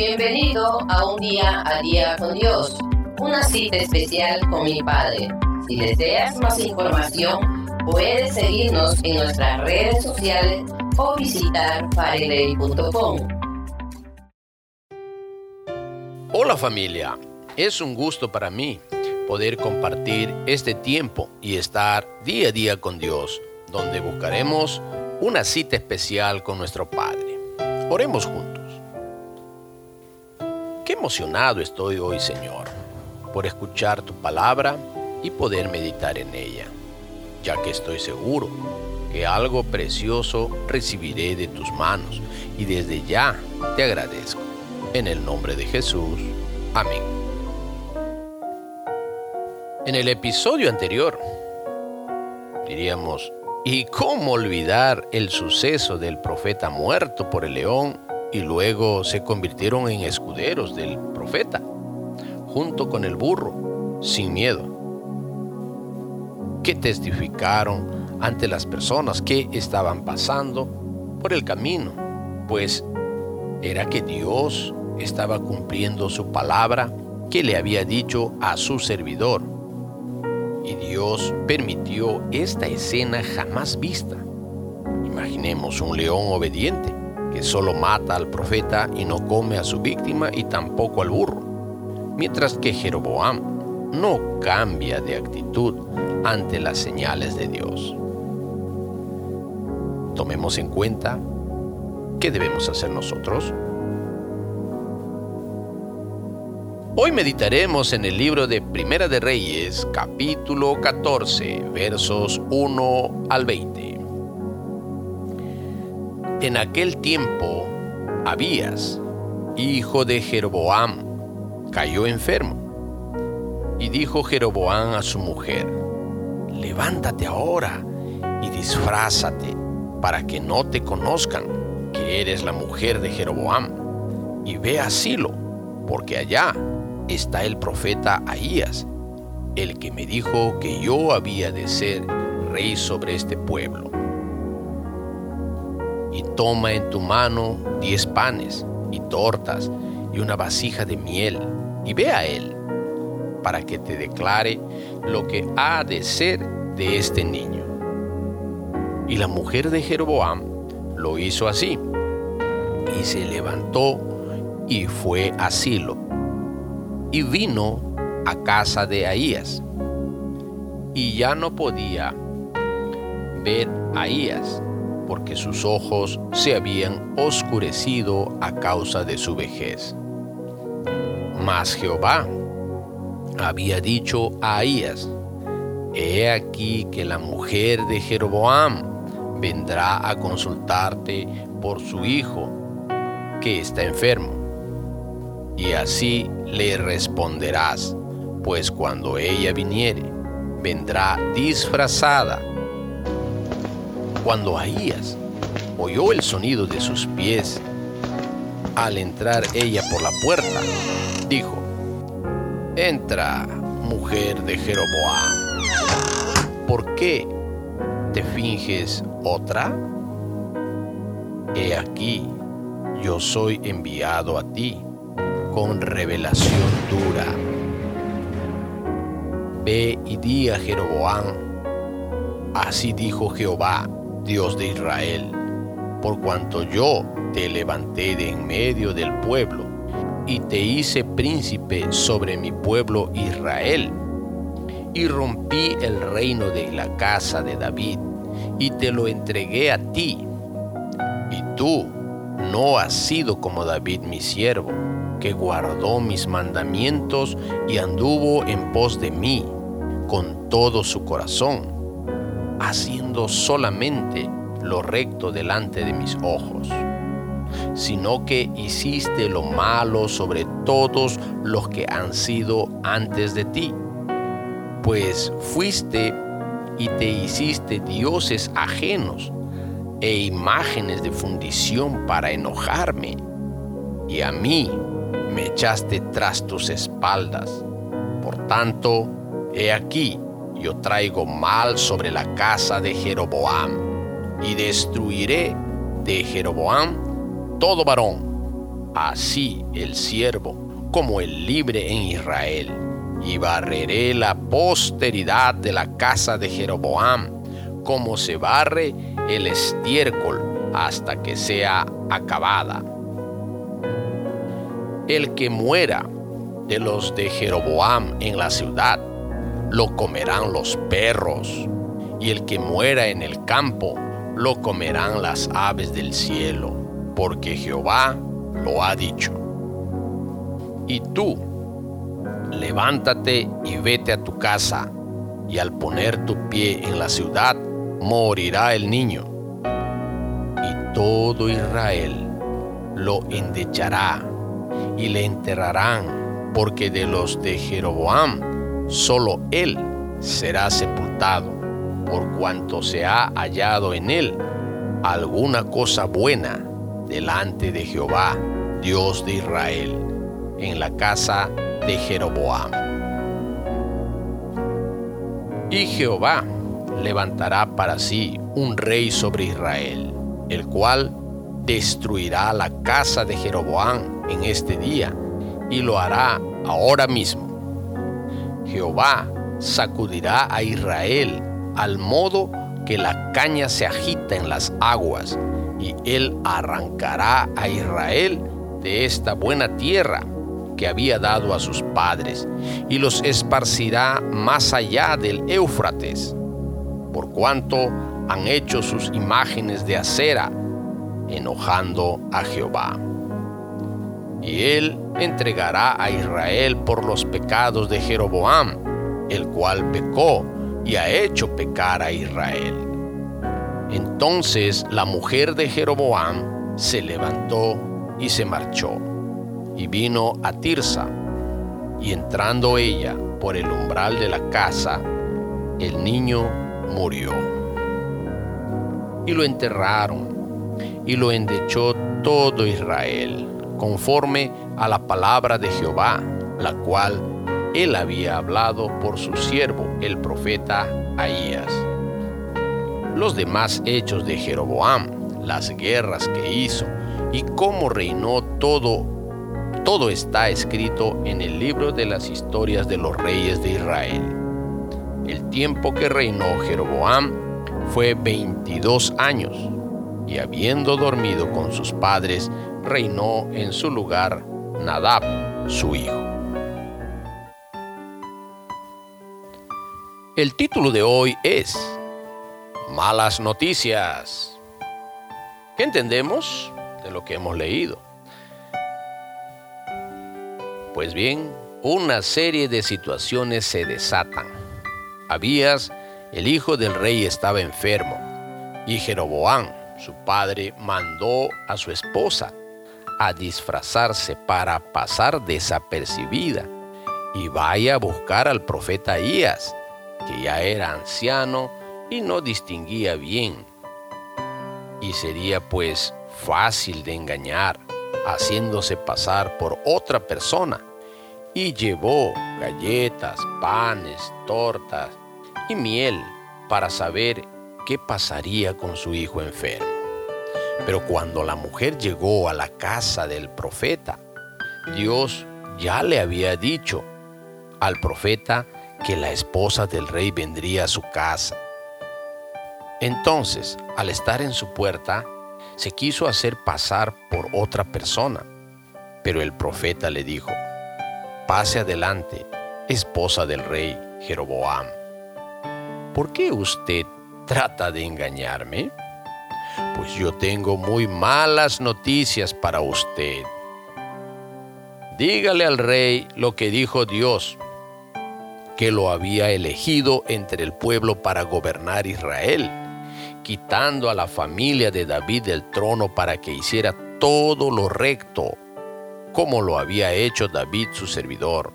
Bienvenido a un día a día con Dios, una cita especial con mi Padre. Si deseas más información, puedes seguirnos en nuestras redes sociales o visitar fareley.com. Hola familia, es un gusto para mí poder compartir este tiempo y estar día a día con Dios, donde buscaremos una cita especial con nuestro Padre. Oremos juntos. Qué emocionado estoy hoy, Señor, por escuchar tu palabra y poder meditar en ella, ya que estoy seguro que algo precioso recibiré de tus manos y desde ya te agradezco. En el nombre de Jesús. Amén. En el episodio anterior, diríamos, ¿y cómo olvidar el suceso del profeta muerto por el león y luego se convirtieron en escuderos del profeta, junto con el burro, sin miedo, que testificaron ante las personas que estaban pasando por el camino, pues era que Dios estaba cumpliendo su palabra que le había dicho a su servidor. Y Dios permitió esta escena jamás vista. Imaginemos un león obediente que solo mata al profeta y no come a su víctima y tampoco al burro, mientras que Jeroboam no cambia de actitud ante las señales de Dios. Tomemos en cuenta qué debemos hacer nosotros. Hoy meditaremos en el libro de Primera de Reyes, capítulo 14, versos 1 al 20. En aquel tiempo, Abías, hijo de Jeroboam, cayó enfermo. Y dijo Jeroboam a su mujer, levántate ahora y disfrázate para que no te conozcan que eres la mujer de Jeroboam, y ve a Silo, porque allá está el profeta Ahías, el que me dijo que yo había de ser rey sobre este pueblo y toma en tu mano diez panes y tortas y una vasija de miel, y ve a él, para que te declare lo que ha de ser de este niño. Y la mujer de Jeroboam lo hizo así, y se levantó y fue a Silo, y vino a casa de Ahías, y ya no podía ver a Ahías porque sus ojos se habían oscurecido a causa de su vejez. Mas Jehová había dicho a Ahías, He aquí que la mujer de Jeroboam vendrá a consultarte por su hijo, que está enfermo. Y así le responderás, pues cuando ella viniere, vendrá disfrazada cuando Ahías oyó el sonido de sus pies al entrar ella por la puerta, dijo, Entra, mujer de Jeroboam, ¿por qué te finges otra? He aquí, yo soy enviado a ti con revelación dura. Ve y di a Jeroboam, así dijo Jehová, Dios de Israel, por cuanto yo te levanté de en medio del pueblo y te hice príncipe sobre mi pueblo Israel, y rompí el reino de la casa de David, y te lo entregué a ti. Y tú no has sido como David mi siervo, que guardó mis mandamientos y anduvo en pos de mí con todo su corazón haciendo solamente lo recto delante de mis ojos, sino que hiciste lo malo sobre todos los que han sido antes de ti, pues fuiste y te hiciste dioses ajenos e imágenes de fundición para enojarme, y a mí me echaste tras tus espaldas. Por tanto, he aquí, yo traigo mal sobre la casa de Jeroboam, y destruiré de Jeroboam todo varón, así el siervo como el libre en Israel, y barreré la posteridad de la casa de Jeroboam, como se barre el estiércol hasta que sea acabada. El que muera de los de Jeroboam en la ciudad, lo comerán los perros, y el que muera en el campo, lo comerán las aves del cielo, porque Jehová lo ha dicho. Y tú, levántate y vete a tu casa, y al poner tu pie en la ciudad, morirá el niño. Y todo Israel lo endechará y le enterrarán, porque de los de Jeroboam solo él será sepultado, por cuanto se ha hallado en él alguna cosa buena delante de Jehová, Dios de Israel, en la casa de Jeroboam. Y Jehová levantará para sí un rey sobre Israel, el cual destruirá la casa de Jeroboam en este día y lo hará ahora mismo. Jehová sacudirá a Israel al modo que la caña se agita en las aguas, y él arrancará a Israel de esta buena tierra que había dado a sus padres, y los esparcirá más allá del Éufrates, por cuanto han hecho sus imágenes de acera, enojando a Jehová. Y él entregará a Israel por los pecados de Jeroboam, el cual pecó y ha hecho pecar a Israel. Entonces la mujer de Jeroboam se levantó y se marchó, y vino a Tirsa, y entrando ella por el umbral de la casa, el niño murió. Y lo enterraron, y lo endechó todo Israel, conforme a la palabra de Jehová, la cual él había hablado por su siervo, el profeta Ahías. Los demás hechos de Jeroboam, las guerras que hizo y cómo reinó todo, todo está escrito en el libro de las historias de los reyes de Israel. El tiempo que reinó Jeroboam fue 22 años, y habiendo dormido con sus padres, reinó en su lugar Nadab, su hijo. El título de hoy es Malas noticias. ¿Qué entendemos de lo que hemos leído? Pues bien, una serie de situaciones se desatan. Abías, el hijo del rey, estaba enfermo y Jeroboam, su padre, mandó a su esposa a disfrazarse para pasar desapercibida y vaya a buscar al profeta Ahías que ya era anciano y no distinguía bien. Y sería pues fácil de engañar, haciéndose pasar por otra persona. Y llevó galletas, panes, tortas y miel para saber qué pasaría con su hijo enfermo. Pero cuando la mujer llegó a la casa del profeta, Dios ya le había dicho al profeta que la esposa del rey vendría a su casa. Entonces, al estar en su puerta, se quiso hacer pasar por otra persona. Pero el profeta le dijo, pase adelante, esposa del rey Jeroboam. ¿Por qué usted trata de engañarme? Pues yo tengo muy malas noticias para usted. Dígale al rey lo que dijo Dios que lo había elegido entre el pueblo para gobernar Israel, quitando a la familia de David del trono para que hiciera todo lo recto, como lo había hecho David su servidor.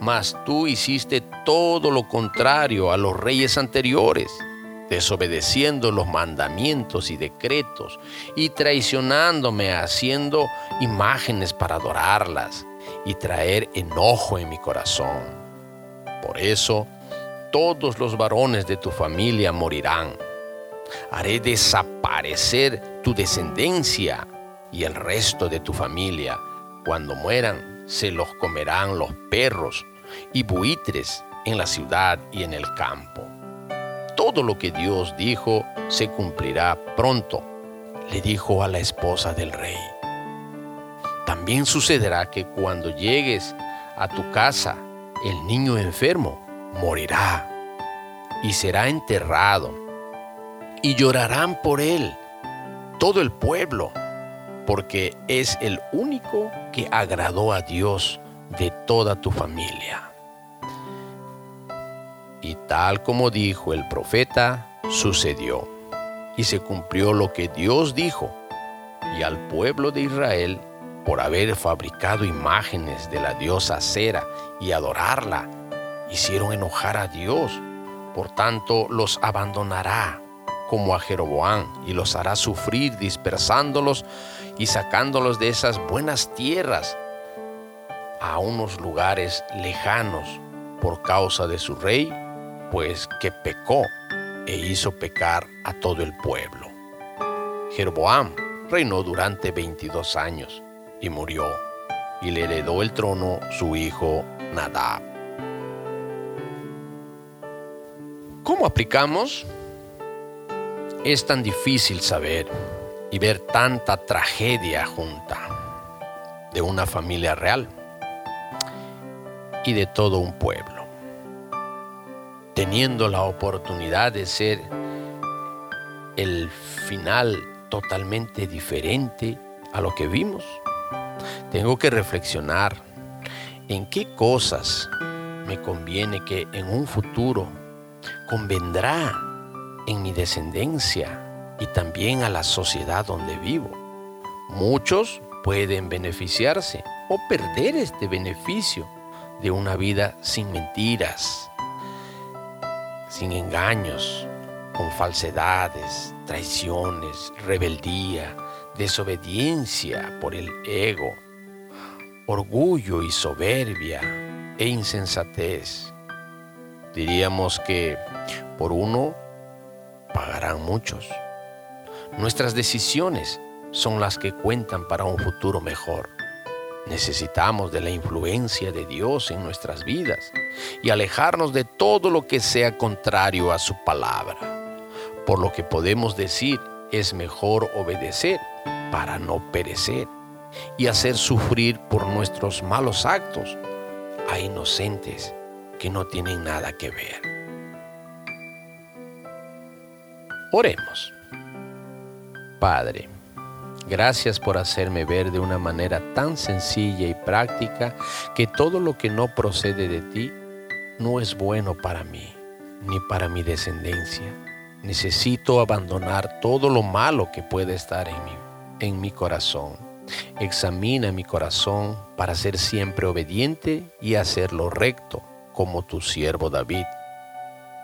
Mas tú hiciste todo lo contrario a los reyes anteriores, desobedeciendo los mandamientos y decretos y traicionándome haciendo imágenes para adorarlas y traer enojo en mi corazón. Por eso, todos los varones de tu familia morirán. Haré desaparecer tu descendencia y el resto de tu familia, cuando mueran, se los comerán los perros y buitres en la ciudad y en el campo. Todo lo que Dios dijo se cumplirá pronto, le dijo a la esposa del rey. También sucederá que cuando llegues a tu casa, el niño enfermo morirá y será enterrado, y llorarán por él todo el pueblo, porque es el único que agradó a Dios de toda tu familia. Y tal como dijo el profeta, sucedió, y se cumplió lo que Dios dijo, y al pueblo de Israel, por haber fabricado imágenes de la diosa Cera y adorarla, hicieron enojar a Dios. Por tanto, los abandonará como a Jeroboam y los hará sufrir dispersándolos y sacándolos de esas buenas tierras a unos lugares lejanos por causa de su rey, pues que pecó e hizo pecar a todo el pueblo. Jeroboam reinó durante 22 años y murió, y le heredó el trono su hijo Nadab. ¿Cómo aplicamos? Es tan difícil saber y ver tanta tragedia junta de una familia real y de todo un pueblo, teniendo la oportunidad de ser el final totalmente diferente a lo que vimos. Tengo que reflexionar en qué cosas me conviene que en un futuro convendrá en mi descendencia y también a la sociedad donde vivo. Muchos pueden beneficiarse o perder este beneficio de una vida sin mentiras, sin engaños, con falsedades, traiciones, rebeldía, desobediencia por el ego, orgullo y soberbia e insensatez. Diríamos que por uno pagarán muchos. Nuestras decisiones son las que cuentan para un futuro mejor. Necesitamos de la influencia de Dios en nuestras vidas y alejarnos de todo lo que sea contrario a su palabra. Por lo que podemos decir, es mejor obedecer para no perecer y hacer sufrir por nuestros malos actos a inocentes que no tienen nada que ver. Oremos. Padre, gracias por hacerme ver de una manera tan sencilla y práctica que todo lo que no procede de ti no es bueno para mí ni para mi descendencia. Necesito abandonar todo lo malo que puede estar en mí, en mi corazón. Examina mi corazón para ser siempre obediente y hacerlo recto como tu siervo David.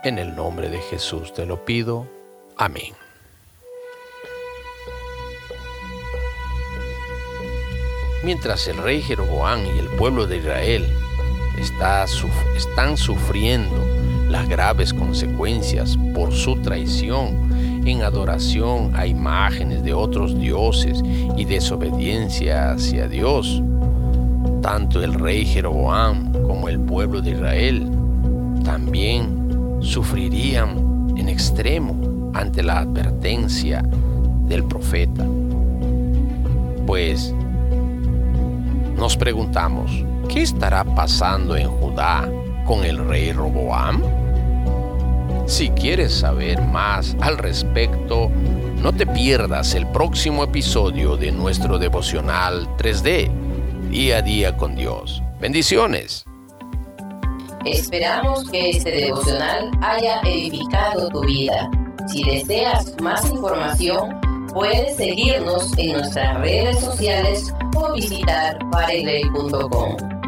En el nombre de Jesús te lo pido. Amén. Mientras el rey Jeroboam y el pueblo de Israel están sufriendo las graves consecuencias por su traición en adoración a imágenes de otros dioses y desobediencia hacia Dios, tanto el rey Jeroboam como el pueblo de Israel también sufrirían en extremo ante la advertencia del profeta. Pues nos preguntamos, ¿qué estará pasando en Judá con el rey Roboam? Si quieres saber más al respecto, no te pierdas el próximo episodio de nuestro devocional 3D, día a día con Dios. Bendiciones. Esperamos que este devocional haya edificado tu vida. Si deseas más información, puedes seguirnos en nuestras redes sociales o visitar pareley.com.